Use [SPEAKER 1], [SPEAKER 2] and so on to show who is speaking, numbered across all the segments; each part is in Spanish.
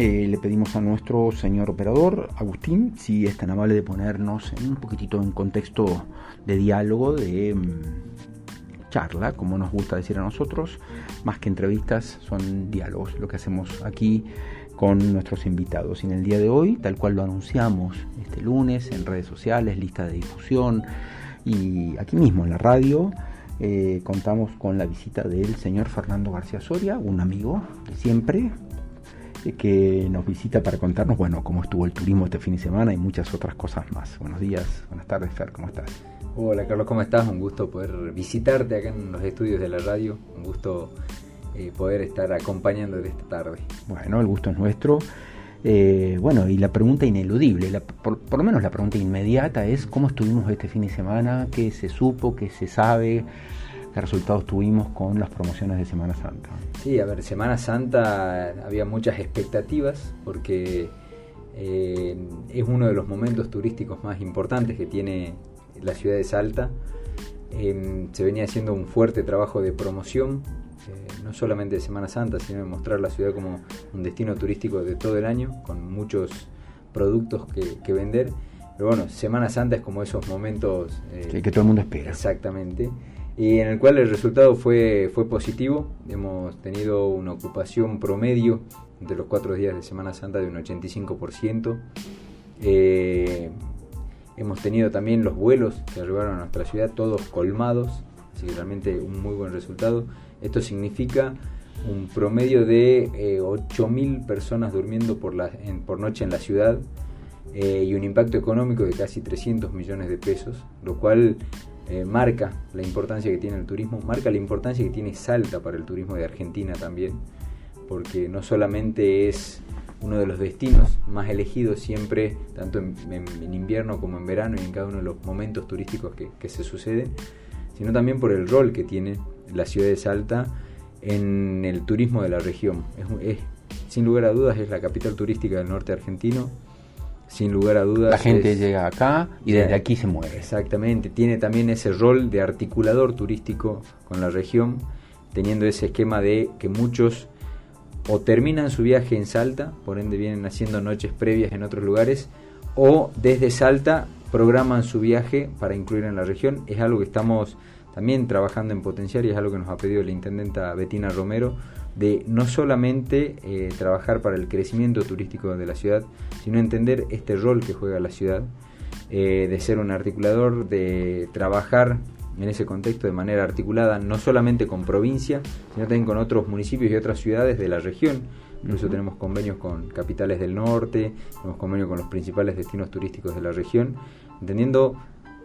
[SPEAKER 1] eh, le pedimos a nuestro señor operador, Agustín, si es tan amable de ponernos un poquitito en contexto de diálogo, de mm, charla, como nos gusta decir a nosotros, más que entrevistas, son diálogos, lo que hacemos aquí con nuestros invitados. Y en el día de hoy, tal cual lo anunciamos este lunes en redes sociales, lista de difusión y aquí mismo en la radio, eh, contamos con la visita del señor Fernando García Soria, un amigo de siempre, que nos visita para contarnos, bueno, cómo estuvo el turismo este fin de semana y muchas otras cosas más. Buenos días, buenas tardes, Fer, ¿cómo estás?
[SPEAKER 2] Hola, Carlos, ¿cómo estás? Un gusto poder visitarte acá en los estudios de la radio. Un gusto eh, poder estar acompañándote esta tarde.
[SPEAKER 1] Bueno, el gusto es nuestro. Eh, bueno, y la pregunta ineludible, por, por, lo menos la pregunta inmediata es cómo estuvimos este fin de semana, qué se supo, qué se sabe, qué resultados tuvimos con las promociones de Semana Santa.
[SPEAKER 2] Sí, a ver, Semana Santa había muchas expectativas porque eh, es uno de los momentos turísticos más importantes que tiene la ciudad de Salta. Eh, se venía haciendo un fuerte trabajo de promoción, eh, no solamente de Semana Santa, sino de mostrar la ciudad como un destino turístico de todo el año, con muchos productos que, que vender. Pero bueno, Semana Santa es como esos momentos...
[SPEAKER 1] que, que todo el mundo espera.
[SPEAKER 2] Exactamente y en el cual el resultado fue, fue positivo. Hemos tenido una ocupación promedio de los cuatro días de Semana Santa de un 85%. Eh, hemos tenido también los vuelos que arribaron a nuestra ciudad, todos colmados, así que realmente un muy buen resultado. Esto significa un promedio de eh, 8.000 personas durmiendo por, la, por noche en la ciudad eh, y un impacto económico de casi 300 millones de pesos, lo cual eh, marca la importancia que tiene el turismo, marca la importancia que tiene Salta para el turismo de Argentina también, porque no solamente es uno de los destinos más elegidos siempre, tanto en, invierno como en verano y en cada uno de los momentos turísticos que, se suceden, sino también por el rol que tiene la ciudad de Salta en el turismo de la región. es, sin lugar a dudas es la capital turística del norte argentino, sin lugar a dudas.
[SPEAKER 1] La gente llega acá y desde aquí se mueve.
[SPEAKER 2] Exactamente, tiene también ese rol de articulador turístico con la región, teniendo ese esquema de que muchos o terminan su viaje en Salta, por ende vienen haciendo noches previas en otros lugares, o desde Salta programan su viaje para incluir en la región. Es algo que estamos también trabajando en potenciar y es algo que nos ha pedido la intendenta Betina Romero de no solamente eh, trabajar para el crecimiento turístico de la ciudad, sino entender este rol que juega la ciudad, eh, de ser un articulador, de trabajar en ese contexto de manera articulada, no solamente con provincia, sino también con otros municipios y otras ciudades de la región. Incluso tenemos convenios con capitales del norte, tenemos convenios con los principales destinos turísticos de la región, entendiendo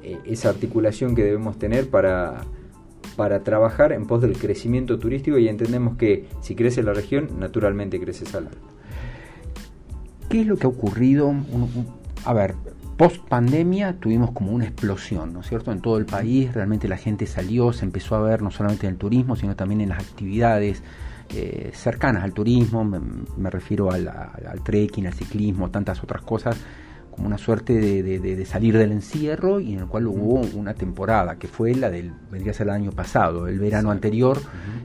[SPEAKER 2] eh, esa articulación que debemos tener para para trabajar en pos del crecimiento turístico y entendemos que si crece la región, naturalmente crece Salta.
[SPEAKER 1] ¿Qué es lo que ha ocurrido? A ver, post pandemia tuvimos como una explosión, ¿no es cierto? En todo el país realmente la gente salió, se empezó a ver no solamente en el turismo, sino también en las actividades eh, cercanas al turismo, me, refiero al, al, trekking, al ciclismo, tantas otras cosas como una suerte de, salir del encierro y en el cual hubo una temporada que fue la del, vendría a ser el año pasado, el verano anterior,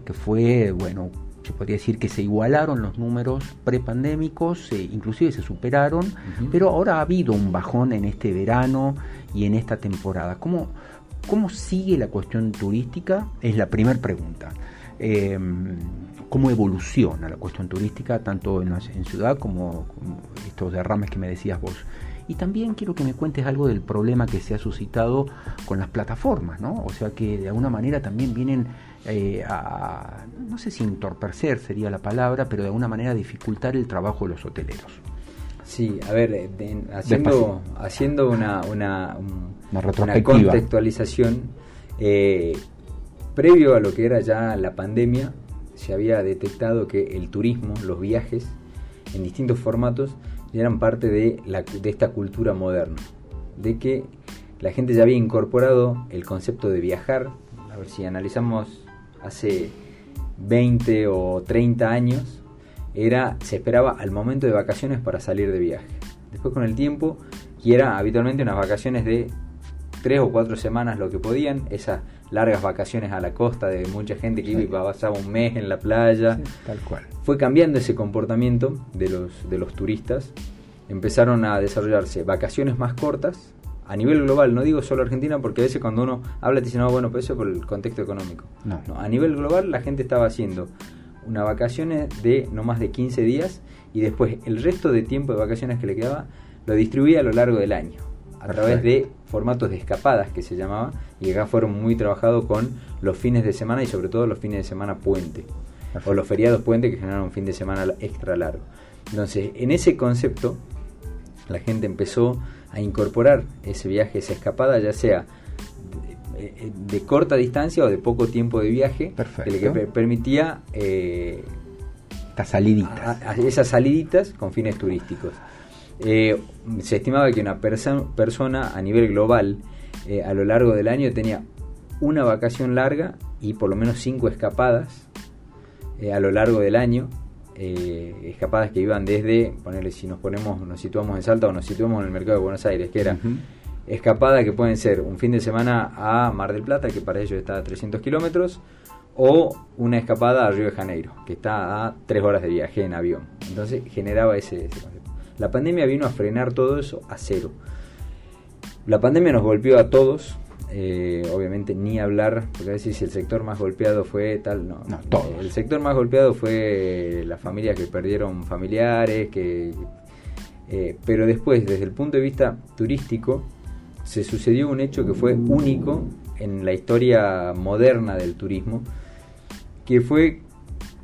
[SPEAKER 1] que fue, bueno, se podría decir que se igualaron los números prepandémicos, eh, inclusive se superaron, pero ahora ha habido un bajón en este verano y en esta temporada. ¿Cómo, cómo sigue la cuestión turística? Es la primera pregunta. Em, cómo evoluciona la cuestión turística, tanto en, en ciudad como, como, estos derrames que me decías vos. Y también quiero que me cuentes algo del problema que se ha suscitado con las plataformas, ¿no? O sea que de alguna manera también vienen eh, a, no sé si entorpecer sería la palabra, pero de alguna manera dificultar el trabajo de los hoteleros.
[SPEAKER 2] Sí, a ver, eh, haciendo, haciendo una, una, una, contextualización, eh, previo a lo que era ya la pandemia, se había detectado que el turismo, los viajes, en distintos formatos, eran parte de, la, de esta cultura moderna, de que la gente ya había incorporado el concepto de viajar. A ver si analizamos hace 20 o 30 años, era, se esperaba al momento de vacaciones para salir de viaje. Después con el tiempo, y era habitualmente unas vacaciones de 3 o 4 semanas lo que podían, esa largas vacaciones a la costa de mucha gente que iba y pasaba un mes en la playa.
[SPEAKER 1] tal cual.
[SPEAKER 2] Fue cambiando ese comportamiento de los, de los turistas. Empezaron a desarrollarse vacaciones más cortas a nivel global, no digo solo Argentina, porque a veces cuando uno habla te dice, no, bueno, pues eso por el contexto económico.
[SPEAKER 1] No.
[SPEAKER 2] a nivel global la gente estaba haciendo una vacaciones de no más de 15 días y después el resto de tiempo de vacaciones que le quedaba lo distribuía a lo largo del año a través de formatos de escapadas que se llamaba y acá fueron muy trabajados con los fines de semana y sobre todo los fines de semana puente o los feriados puente que generaron un fin de semana extra largo. Entonces, en ese concepto la gente empezó a incorporar ese viaje, esa escapada, ya sea de, corta distancia o de poco tiempo de viaje, que le permitía
[SPEAKER 1] eh, saliditas.
[SPEAKER 2] esas saliditas con fines turísticos. Eh, se estimaba que una persona a nivel global eh, a lo largo del año tenía una vacación larga y por lo menos cinco escapadas eh, a lo largo del año. escapadas que iban desde, ponerle si nos ponemos, nos situamos en Salta o nos situamos en el mercado de Buenos Aires, que era escapadas que pueden ser un fin de semana a Mar del Plata, que para ellos está a 300 kilómetros, o una escapada a Río de Janeiro, que está a 3 horas de viaje en avión. Entonces generaba ese. La pandemia vino a frenar todo eso a cero. La pandemia nos golpeó a todos, eh, obviamente ni hablar, porque a veces si el sector más golpeado fue tal, no,
[SPEAKER 1] no
[SPEAKER 2] el sector más golpeado fue las familias que perdieron familiares, que, eh, pero después, desde el punto de vista turístico, se sucedió un hecho que fue único en la historia moderna del turismo, que fue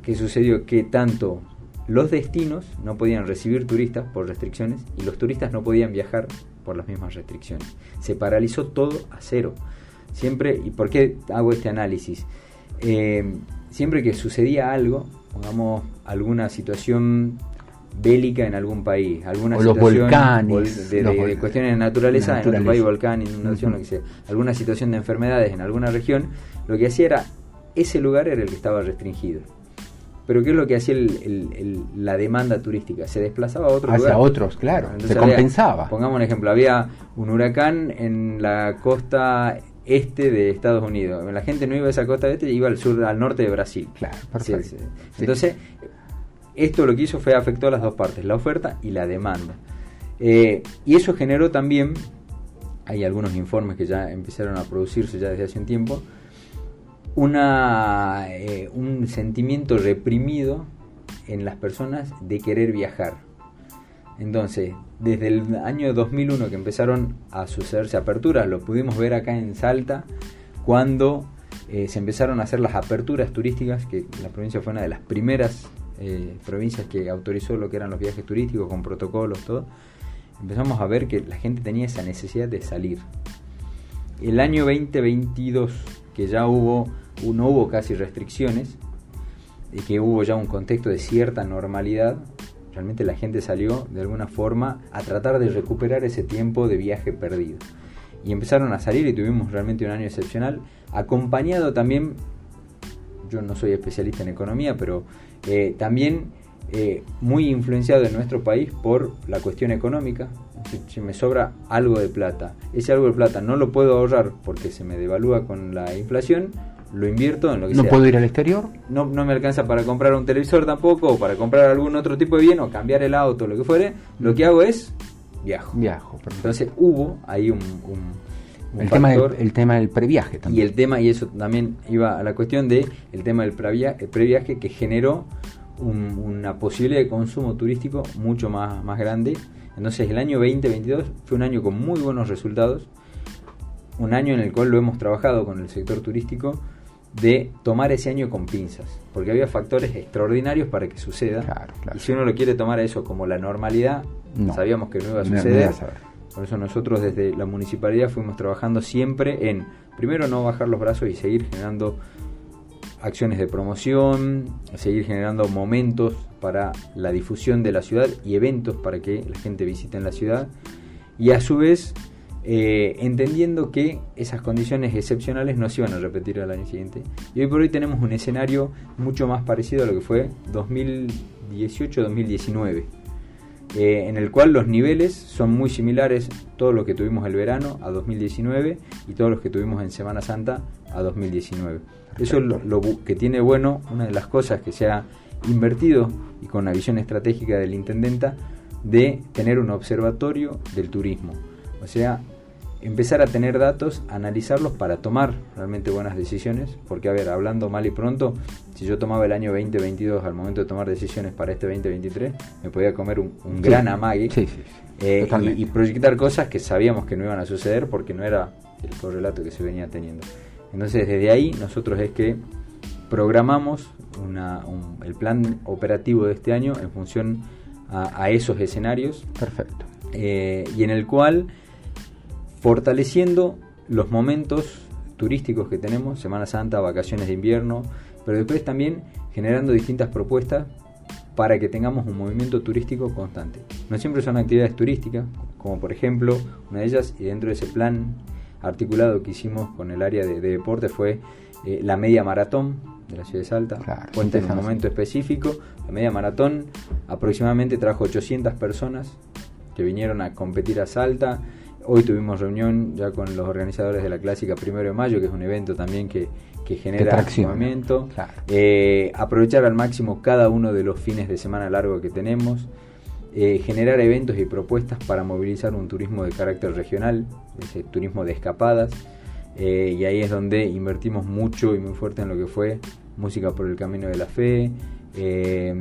[SPEAKER 2] que sucedió que tanto los destinos no podían recibir turistas por restricciones y los turistas no podían viajar por las mismas restricciones. Se paralizó todo a cero. Siempre, ¿y por qué hago este análisis? Eh, siempre que sucedía algo, pongamos alguna situación bélica en algún país, alguna
[SPEAKER 1] situación
[SPEAKER 2] de, cuestiones de naturaleza, en otro país, volcán, inundación, lo que sea, alguna situación de enfermedades en alguna región, lo que hacía era, ese lugar era el que estaba restringido. Pero ¿qué es lo que hacía la demanda turística? Se desplazaba a otros
[SPEAKER 1] Hacia otros, claro. se compensaba.
[SPEAKER 2] Pongamos un ejemplo. Había un huracán en la costa este de Estados Unidos. La gente no iba a esa costa este, iba al sur, al norte de Brasil.
[SPEAKER 1] Claro,
[SPEAKER 2] perfecto. Entonces, esto lo que hizo fue afectó a las dos partes, la oferta y la demanda. Eh, y eso generó también, hay algunos informes que ya empezaron a producirse ya desde hace un tiempo, una, eh, un sentimiento reprimido en las personas de querer viajar. Entonces, desde el año 2001 que empezaron a sucederse aperturas, lo pudimos ver acá en Salta, cuando eh, se empezaron a hacer las aperturas turísticas, que la provincia fue una de las primeras eh, provincias que autorizó lo que eran los viajes turísticos con protocolos, todo, empezamos a ver que la gente tenía esa necesidad de salir. El año 2022, que ya hubo no hubo casi restricciones, y que hubo ya un contexto de cierta normalidad, realmente la gente salió de alguna forma a tratar de recuperar ese tiempo de viaje perdido. Y empezaron a salir y tuvimos realmente un año excepcional, acompañado también, yo no soy especialista en economía, pero eh, también eh, muy influenciado en nuestro país por la cuestión económica. Si, me sobra algo de plata, ese algo de plata no lo puedo ahorrar porque se me devalúa con la inflación, lo invierto en lo que
[SPEAKER 1] ¿No puedo ir al exterior?
[SPEAKER 2] No, no me alcanza para comprar un televisor tampoco, o para comprar algún otro tipo de bien, o cambiar el auto, lo que fuere. Lo que hago es viajo.
[SPEAKER 1] Viajo,
[SPEAKER 2] Entonces hubo ahí un,
[SPEAKER 1] el, tema del, el tema del previaje también.
[SPEAKER 2] Y el tema, y eso también iba a la cuestión de el tema del previaje, previaje que generó una posibilidad de consumo turístico mucho más, más grande. Entonces el año 2022 fue un año con muy buenos resultados, un año en el cual lo hemos trabajado con el sector turístico de tomar ese año con pinzas, porque había factores extraordinarios para que suceda. Y si uno lo quiere tomar a eso como la normalidad, sabíamos que no iba a suceder. Por eso nosotros desde la municipalidad fuimos trabajando siempre en, primero, no bajar los brazos y seguir generando acciones de promoción, seguir generando momentos para la difusión de la ciudad y eventos para que la gente visite en la ciudad. Y a su vez eh, entendiendo que esas condiciones excepcionales no se iban a repetir al año siguiente. Y hoy por hoy tenemos un escenario mucho más parecido a lo que fue 2018-2019, eh, en el cual los niveles son muy similares, todos los que tuvimos el verano a 2019 y todos los que tuvimos en Semana Santa a 2019. Eso es lo, que tiene bueno, una de las cosas que se ha invertido y con la visión estratégica del intendenta de tener un observatorio del turismo. O sea, empezar a tener datos, analizarlos para tomar realmente buenas decisiones, porque a ver, hablando mal y pronto, si yo tomaba el año 2022 al momento de tomar decisiones para este 2023, me podía comer un, gran amague eh, y, proyectar cosas que sabíamos que no iban a suceder porque no era el correlato que se venía teniendo. Entonces desde ahí nosotros es que programamos el plan operativo de este año en función a, esos escenarios.
[SPEAKER 1] Perfecto.
[SPEAKER 2] Eh, y en el cual fortaleciendo los momentos turísticos que tenemos, Semana Santa, vacaciones de invierno, pero después también generando distintas propuestas para que tengamos un movimiento turístico constante. No siempre son actividades turísticas, como por ejemplo, una de ellas, y dentro de ese plan articulado que hicimos con el área de, deporte fue eh, la media maratón de la ciudad de Salta.
[SPEAKER 1] Claro,
[SPEAKER 2] en un momento específico. La media maratón aproximadamente trajo 800 personas que vinieron a competir a Salta Hoy tuvimos reunión ya con los organizadores de la Clásica Primero de Mayo, que es un evento también que, genera movimiento. Eh, aprovechar al máximo cada uno de los fines de semana largo que tenemos. Eh, generar eventos y propuestas para movilizar un turismo de carácter regional, ese turismo de escapadas. Eh, y ahí es donde invertimos mucho y muy fuerte en lo que fue Música por el Camino de la Fe, eh,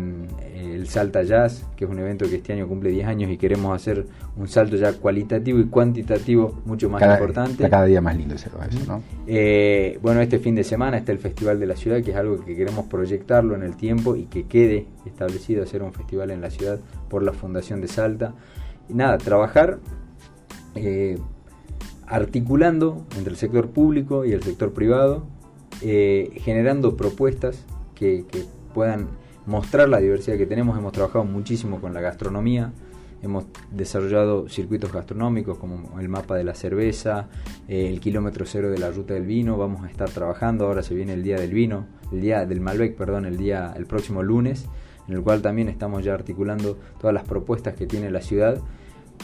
[SPEAKER 2] el Salta Jazz, que es un evento que este año cumple 10 años y queremos hacer un salto ya cualitativo y cuantitativo mucho más importante.
[SPEAKER 1] cada día más lindo ese eso, ¿no?
[SPEAKER 2] Eh, bueno, este fin de semana está el Festival de la Ciudad, que es algo que queremos proyectarlo en el tiempo y que quede establecido hacer un festival en la ciudad por la Fundación de Salta. Y nada, trabajar eh, articulando entre el sector público y el sector privado, generando propuestas que, que puedan mostrar la diversidad que tenemos. Hemos trabajado muchísimo con la gastronomía, hemos desarrollado circuitos gastronómicos como el mapa de la cerveza, eh, el kilómetro cero de la ruta del vino. Vamos a estar trabajando, ahora se viene el día del vino, el día del Malbec, perdón, el día el próximo lunes, en el cual también estamos ya articulando todas las propuestas que tiene la ciudad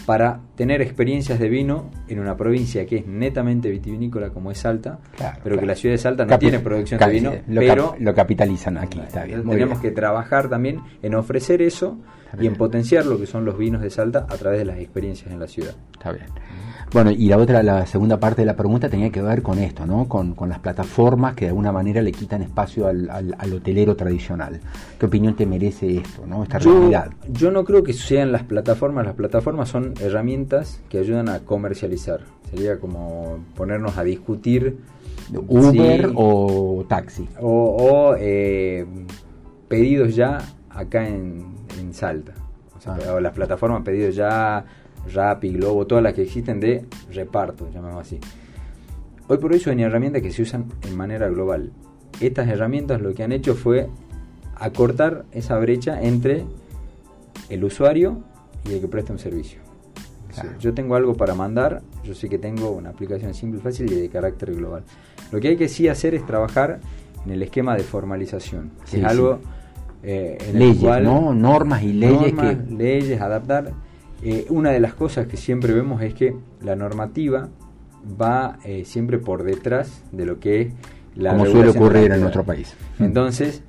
[SPEAKER 2] para tener experiencias de vino en una provincia que es netamente vitivinícola como es Salta, pero que la ciudad de Salta no tiene producción de vino,
[SPEAKER 1] lo
[SPEAKER 2] pero
[SPEAKER 1] lo capitalizan aquí, está
[SPEAKER 2] bien. Tenemos que trabajar también en ofrecer eso y en potenciar lo que son los vinos de Salta a través de las experiencias en la ciudad.
[SPEAKER 1] Está bien. Bueno, y la otra, la segunda parte de la pregunta tenía que ver con esto, ¿no? Con, las plataformas que de alguna manera le quitan espacio al, al, hotelero tradicional. ¿Qué opinión te merece esto, ¿no? Esta realidad.
[SPEAKER 2] Yo no creo que sean las plataformas, las plataformas son herramientas que ayudan a comercializar. Sería como ponernos a discutir.
[SPEAKER 1] Uber o taxi.
[SPEAKER 2] O, eh, pedidos ya acá en, Salta. O sea, ah. las plataformas pedidos ya Rappi, Globo, todas las que existen de reparto, llamamos así. Hoy por hoy son herramientas que se usan en manera global. Estas herramientas lo que han hecho fue acortar esa brecha entre el usuario y el que presta un servicio. yo tengo algo para mandar, yo sé que tengo una aplicación simple, fácil y de carácter global. Lo que hay que sí hacer es trabajar en el esquema de formalización, es algo
[SPEAKER 1] eh, en leyes, el ¿no? Normas y leyes
[SPEAKER 2] que... leyes, adaptar eh, una de las cosas que siempre vemos es que la normativa va eh, siempre por detrás de lo que es
[SPEAKER 1] la Como suele ocurrir en nuestro país.
[SPEAKER 2] Entonces,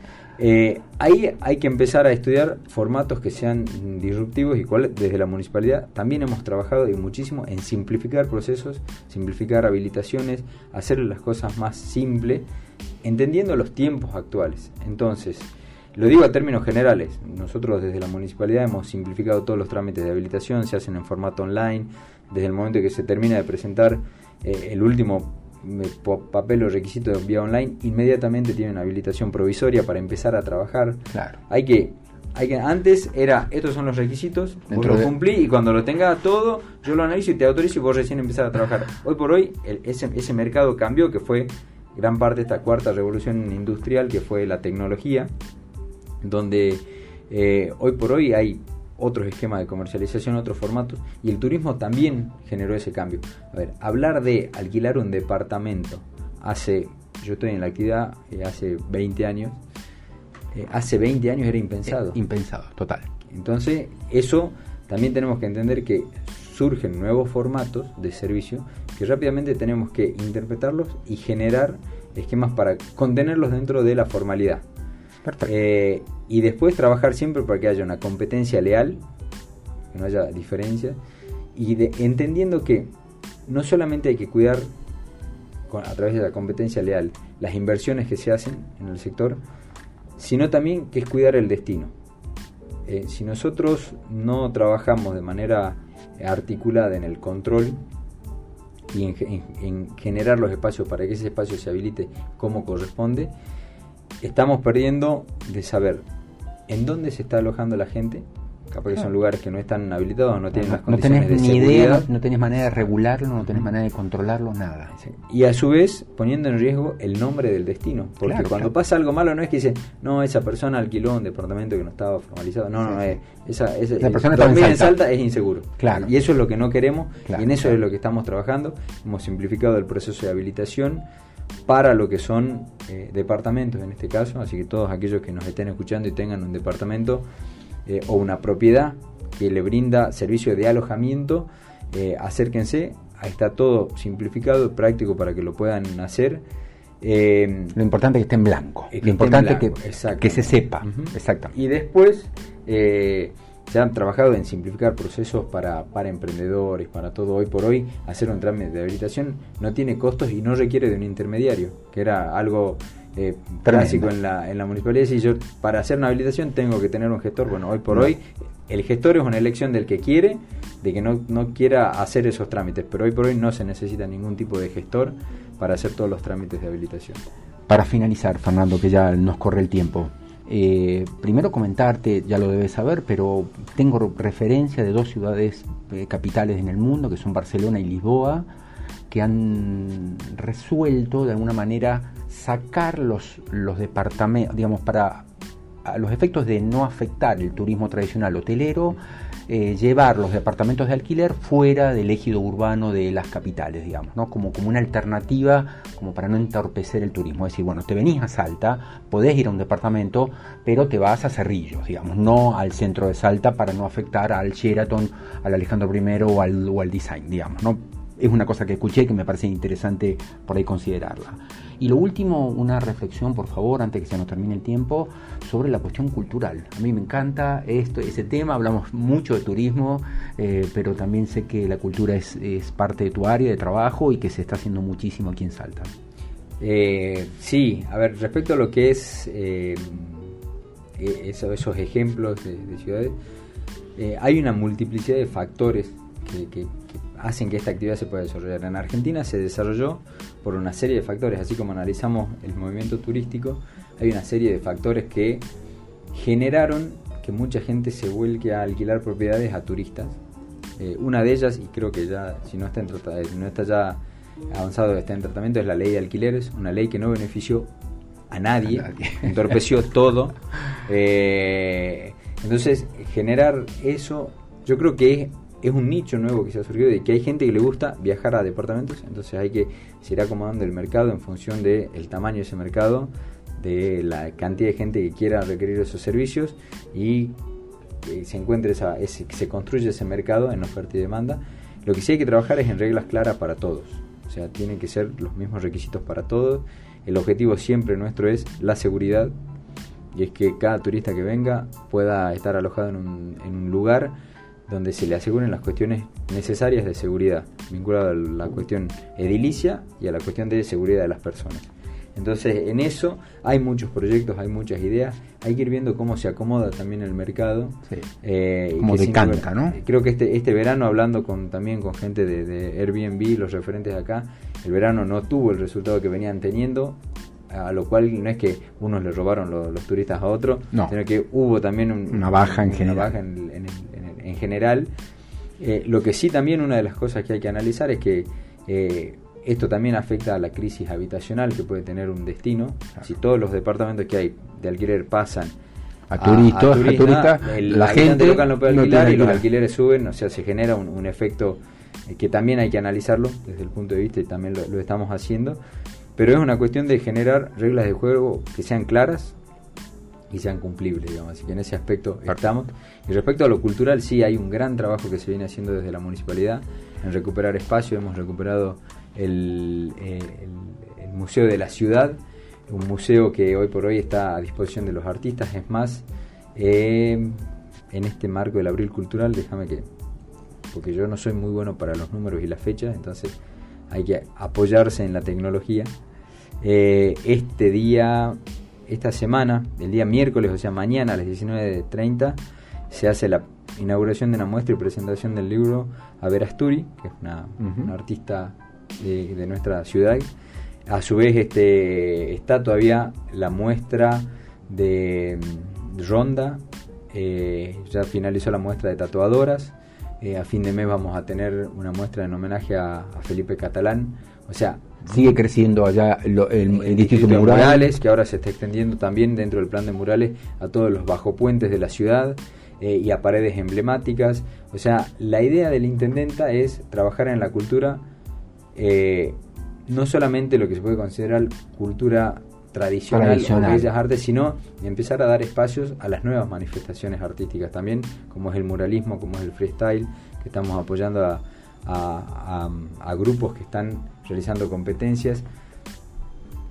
[SPEAKER 2] ahí hay que empezar a estudiar formatos que sean disruptivos y cuál desde la municipalidad también hemos trabajado y muchísimo en simplificar procesos, simplificar habilitaciones, hacer las cosas más simples, entendiendo los tiempos actuales. Entonces, lo digo a términos generales. Nosotros desde la municipalidad hemos simplificado todos los trámites de habilitación, se hacen en formato online. Desde el momento que se termina de presentar eh, el último eh, papel o requisito de vía online, inmediatamente tienen habilitación provisoria para empezar a trabajar.
[SPEAKER 1] Claro.
[SPEAKER 2] Hay que hay que antes era estos son los requisitos, vos lo cumplí y cuando lo tenga todo, yo lo analizo y te autorizo y vos recién empezar a trabajar. Hoy por hoy ese, ese mercado cambió, que fue gran parte de esta cuarta revolución industrial, que fue la tecnología donde eh, hoy por hoy hay otros esquemas de comercialización, otros formatos, y el turismo también generó ese cambio. A ver, hablar de alquilar un departamento hace, yo estoy en la actividad eh, hace 20 años, eh, hace 20 años era impensado.
[SPEAKER 1] impensado, total.
[SPEAKER 2] Entonces, eso también tenemos que entender que surgen nuevos formatos de servicio que rápidamente tenemos que interpretarlos y generar esquemas para contenerlos dentro de la formalidad. Eh, y después trabajar siempre para que haya una competencia leal, que no haya diferencia, y entendiendo que no solamente hay que cuidar a través de la competencia leal las inversiones que se hacen en el sector, sino también que es cuidar el destino. Eh, si nosotros no trabajamos de manera articulada en el control y en, generar los espacios para que ese espacio se habilite como corresponde, estamos perdiendo de saber en dónde se está alojando la gente, capaz que son lugares que no están habilitados, no tienen las condiciones
[SPEAKER 1] no
[SPEAKER 2] tenés
[SPEAKER 1] ni
[SPEAKER 2] idea,
[SPEAKER 1] no, tenés manera de regularlo, no tenés manera de controlarlo, nada.
[SPEAKER 2] Y a su vez poniendo en riesgo el nombre del destino, porque cuando pasa algo malo no es que dice, no, esa persona alquiló un departamento que no estaba formalizado, no, no, es, esa, esa
[SPEAKER 1] la persona
[SPEAKER 2] dormir en Salta. es inseguro.
[SPEAKER 1] Claro.
[SPEAKER 2] Y eso es lo que no queremos y en eso es lo que estamos trabajando. Hemos simplificado el proceso de habilitación para lo que son eh, departamentos en este caso, así que todos aquellos que nos estén escuchando y tengan un departamento eh, o una propiedad que le brinda servicio de alojamiento, eh, acérquense, ahí está todo simplificado práctico para que lo puedan hacer.
[SPEAKER 1] Eh, lo importante es que esté en blanco, lo importante es que, que, se sepa.
[SPEAKER 2] Y después se han trabajado en simplificar procesos para, para emprendedores, para todo hoy por hoy. Hacer un trámite de habilitación no tiene costos y no requiere de un intermediario, que era algo eh, clásico en la, en la municipalidad. Si yo para hacer una habilitación tengo que tener un gestor, bueno, hoy por hoy el gestor es una elección del que quiere, de que no, no quiera hacer esos trámites, pero hoy por hoy no se necesita ningún tipo de gestor para hacer todos los trámites de habilitación.
[SPEAKER 1] Para finalizar, Fernando, que ya nos corre el tiempo, eh, primero comentarte, ya lo debes saber, pero tengo referencia de dos ciudades eh, capitales en el mundo, que son Barcelona y Lisboa, que han resuelto de alguna manera sacar los, los departamentos, digamos, para los efectos de no afectar el turismo tradicional hotelero, eh, llevar los departamentos de alquiler fuera del ejido urbano de las capitales, digamos, ¿no? como, como una alternativa como para no entorpecer el turismo. Es decir, bueno, te venís a Salta, podés ir a un departamento, pero te vas a Cerrillos, digamos, no al centro de Salta para no afectar al Sheraton, al Alejandro I o al, o al Design, digamos, ¿no? Es una cosa que escuché que me parece interesante por ahí considerarla. Y lo último, una reflexión, por favor, antes que se nos termine el tiempo, sobre la cuestión cultural. A mí me encanta esto, ese tema, hablamos mucho de turismo, eh, pero también sé que la cultura es, parte de tu área de trabajo y que se está haciendo muchísimo aquí en Salta.
[SPEAKER 2] Eh, sí, a ver, respecto a lo que es eh, esos, ejemplos de, ciudades, hay una multiplicidad de factores que hacen que esta actividad se pueda desarrollar. En Argentina se desarrolló por una serie de factores, así como analizamos el movimiento turístico, hay una serie de factores que generaron que mucha gente se vuelque a alquilar propiedades a turistas. Eh, una de ellas, y creo que ya, si no está, en no está ya avanzado, está en tratamiento, es la ley de alquileres, una ley que no benefició a nadie, entorpeció todo. Eh, entonces, generar eso, yo creo que es un nicho nuevo que se ha surgido de que hay gente que le gusta viajar a departamentos, entonces hay que ir acomodando el mercado en función del tamaño de ese mercado, de la cantidad de gente que quiera requerir esos servicios y se encuentre esa, ese, se construye ese mercado en oferta y demanda. Lo que sí hay que trabajar es en reglas claras para todos, o sea, tienen que ser los mismos requisitos para todos. El objetivo siempre nuestro es la seguridad y es que cada turista que venga pueda estar alojado un, en un lugar donde se le aseguren las cuestiones necesarias de seguridad, vinculado a la cuestión edilicia y a la cuestión de seguridad de las personas. Entonces, en eso hay muchos proyectos, hay muchas ideas, hay que ir viendo cómo se acomoda también el mercado.
[SPEAKER 1] Sí. Eh, como decanta, ¿no?
[SPEAKER 2] Creo que este, este verano, hablando con, también con gente de, de Airbnb, los referentes de acá, el verano no tuvo el resultado que venían teniendo, a lo cual no es que unos le robaron los turistas a otros, sino que hubo también
[SPEAKER 1] una baja en general.
[SPEAKER 2] Baja en, en general. Eh, lo que sí también una de las cosas que hay que analizar es que eh, esto también afecta a la crisis habitacional que puede tener un destino. Si todos los departamentos que hay de alquiler pasan
[SPEAKER 1] a, turistas,
[SPEAKER 2] la gente local no puede alquilar y los alquileres suben, o sea, se genera un, efecto eh, que también hay que analizarlo desde el punto de vista y también lo estamos haciendo. Pero es una cuestión de generar reglas de juego que sean claras, y sean cumplibles, digamos. Así que en ese aspecto estamos. Y respecto a lo cultural, sí hay un gran trabajo que se viene haciendo desde la municipalidad en recuperar espacio. Hemos recuperado el, Museo de la Ciudad, un museo que hoy por hoy está a disposición de los artistas. Es más, eh, en este marco del Abril Cultural, déjame que, porque yo no soy muy bueno para los números y las fechas, entonces hay que apoyarse en la tecnología. Eh, este día, esta semana, el día miércoles, o sea, mañana a las 19.30, se hace la inauguración de una muestra y presentación del libro A Asturi, que es una, artista de, nuestra ciudad. A su vez este, está todavía la muestra de Ronda, eh, ya finalizó la muestra de tatuadoras, eh, a fin de mes vamos a tener una muestra en homenaje a, Felipe Catalán, o sea...
[SPEAKER 1] Sigue creciendo allá el, el, Distrito de
[SPEAKER 2] Murales, que ahora se está extendiendo también dentro del plan de murales a todos los bajopuentes de la ciudad. Eh, y a paredes emblemáticas. O sea, la idea del intendenta es trabajar en la cultura, eh, no solamente lo que se puede considerar cultura tradicional, o bellas artes, sino empezar a dar espacios a las nuevas manifestaciones artísticas también, como es el muralismo, como es el freestyle, que estamos apoyando a, a grupos que están realizando competencias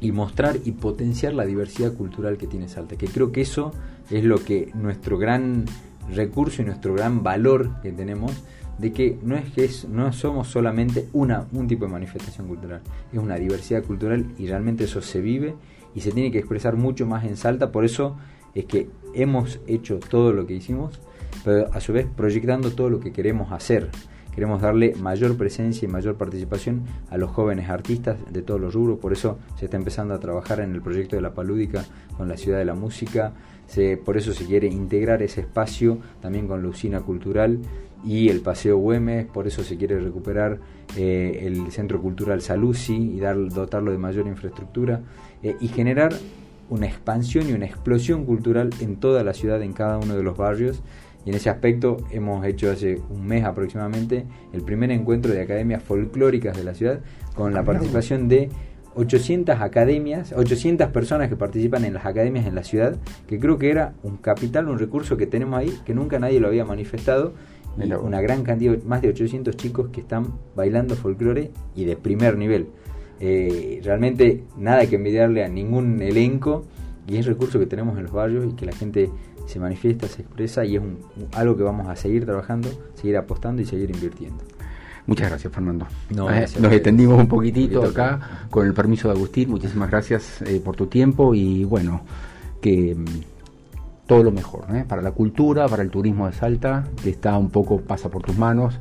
[SPEAKER 2] y mostrar y potenciar la diversidad cultural que tiene Salta, que creo que eso es lo que nuestro gran recurso y nuestro gran valor que tenemos de que no es que no somos solamente una, un tipo de manifestación cultural, es una diversidad cultural y realmente eso se vive y se tiene que expresar mucho más en Salta, por eso es que hemos hecho todo lo que hicimos, pero a su vez proyectando todo lo que queremos hacer. Queremos darle mayor presencia y mayor participación a los jóvenes artistas de todos los rubros, por eso se está empezando a trabajar en el proyecto de la Palúdica con la Ciudad de la Música, por eso se quiere integrar ese espacio también con la usina cultural y el Paseo Güemes, por eso se quiere recuperar eh, el Centro Cultural Salusi y dar, dotarlo de mayor infraestructura eh, y generar una expansión y una explosión cultural en toda la ciudad, en cada uno de los barrios. Y en ese aspecto hemos hecho hace un mes aproximadamente el primer encuentro de academias folclóricas de la ciudad con la participación de 800 academias, 800 personas que participan en las academias en la ciudad, que creo que era un capital, un recurso que tenemos ahí, que nunca nadie lo había manifestado, y una gran cantidad, más de 800 chicos que están bailando folclore y de primer nivel. Eh, realmente nada que envidiarle a ningún elenco y es recurso que tenemos en los barrios y que la gente se manifiesta, se expresa y es algo que vamos a seguir trabajando, seguir apostando y seguir invirtiendo.
[SPEAKER 1] Muchas gracias, Fernando. Eh, nos extendimos un poquitito acá, con el permiso de Agustín. Muchísimas gracias eh, por tu tiempo y bueno, que mm, todo lo mejor ¿eh? para la cultura, para el turismo de Salta, que está un poco, pasa por tus manos.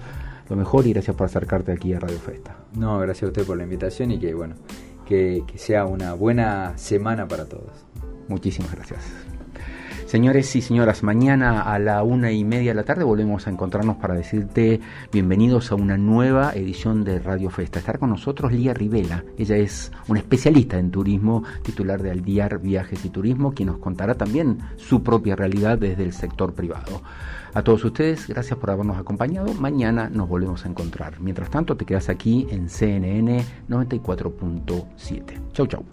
[SPEAKER 1] Lo mejor y gracias por acercarte aquí a Radio Festa.
[SPEAKER 2] No, gracias a usted por la invitación y que bueno, que sea una buena semana para todos.
[SPEAKER 1] Muchísimas gracias. Señores y señoras, mañana a la una y media de la tarde volvemos a encontrarnos para decirte bienvenidos a una nueva edición de Radio Festa. Estar con nosotros Lía Rivela. Ella es una especialista en turismo, titular de Aldiar Viajes y Turismo, quien nos contará también su propia realidad desde el sector privado. A todos ustedes, gracias por habernos acompañado. Mañana nos volvemos a encontrar. Mientras tanto, te quedas aquí en CNN 94.7. Chau, chau.